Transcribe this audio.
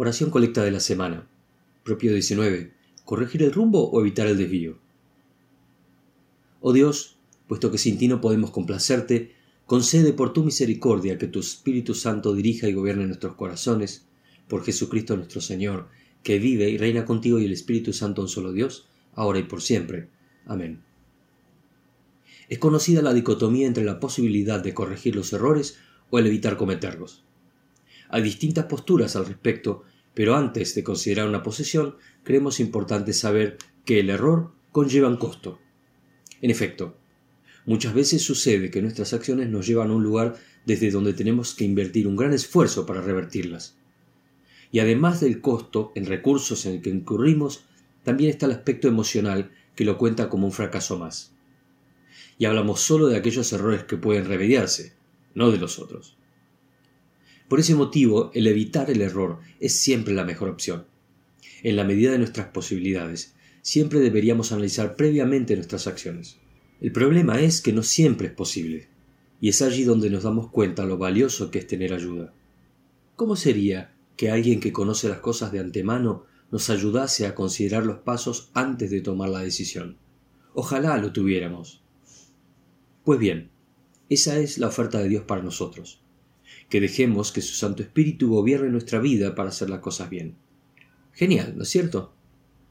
Oración colecta de la semana. Propio 19. ¿Corregir el rumbo o evitar el desvío? Oh Dios, puesto que sin ti no podemos complacerte, concede por tu misericordia que tu Espíritu Santo dirija y gobierne nuestros corazones, por Jesucristo nuestro Señor, que vive y reina contigo y el Espíritu Santo un solo Dios, ahora y por siempre. Amén. Es conocida la dicotomía entre la posibilidad de corregir los errores o el evitar cometerlos. Hay distintas posturas al respecto, pero antes de considerar una posesión, creemos importante saber que el error conlleva un costo. En efecto, muchas veces sucede que nuestras acciones nos llevan a un lugar desde donde tenemos que invertir un gran esfuerzo para revertirlas. Y además del costo en recursos en el que incurrimos, también está el aspecto emocional que lo cuenta como un fracaso más. Y hablamos solo de aquellos errores que pueden remediarse, no de los otros. Por ese motivo, el evitar el error es siempre la mejor opción. En la medida de nuestras posibilidades, siempre deberíamos analizar previamente nuestras acciones. El problema es que no siempre es posible, y es allí donde nos damos cuenta lo valioso que es tener ayuda. ¿Cómo sería que alguien que conoce las cosas de antemano nos ayudase a considerar los pasos antes de tomar la decisión? Ojalá lo tuviéramos. Pues bien, esa es la oferta de Dios para nosotros que dejemos que su Santo Espíritu gobierne nuestra vida para hacer las cosas bien. Genial, ¿no es cierto?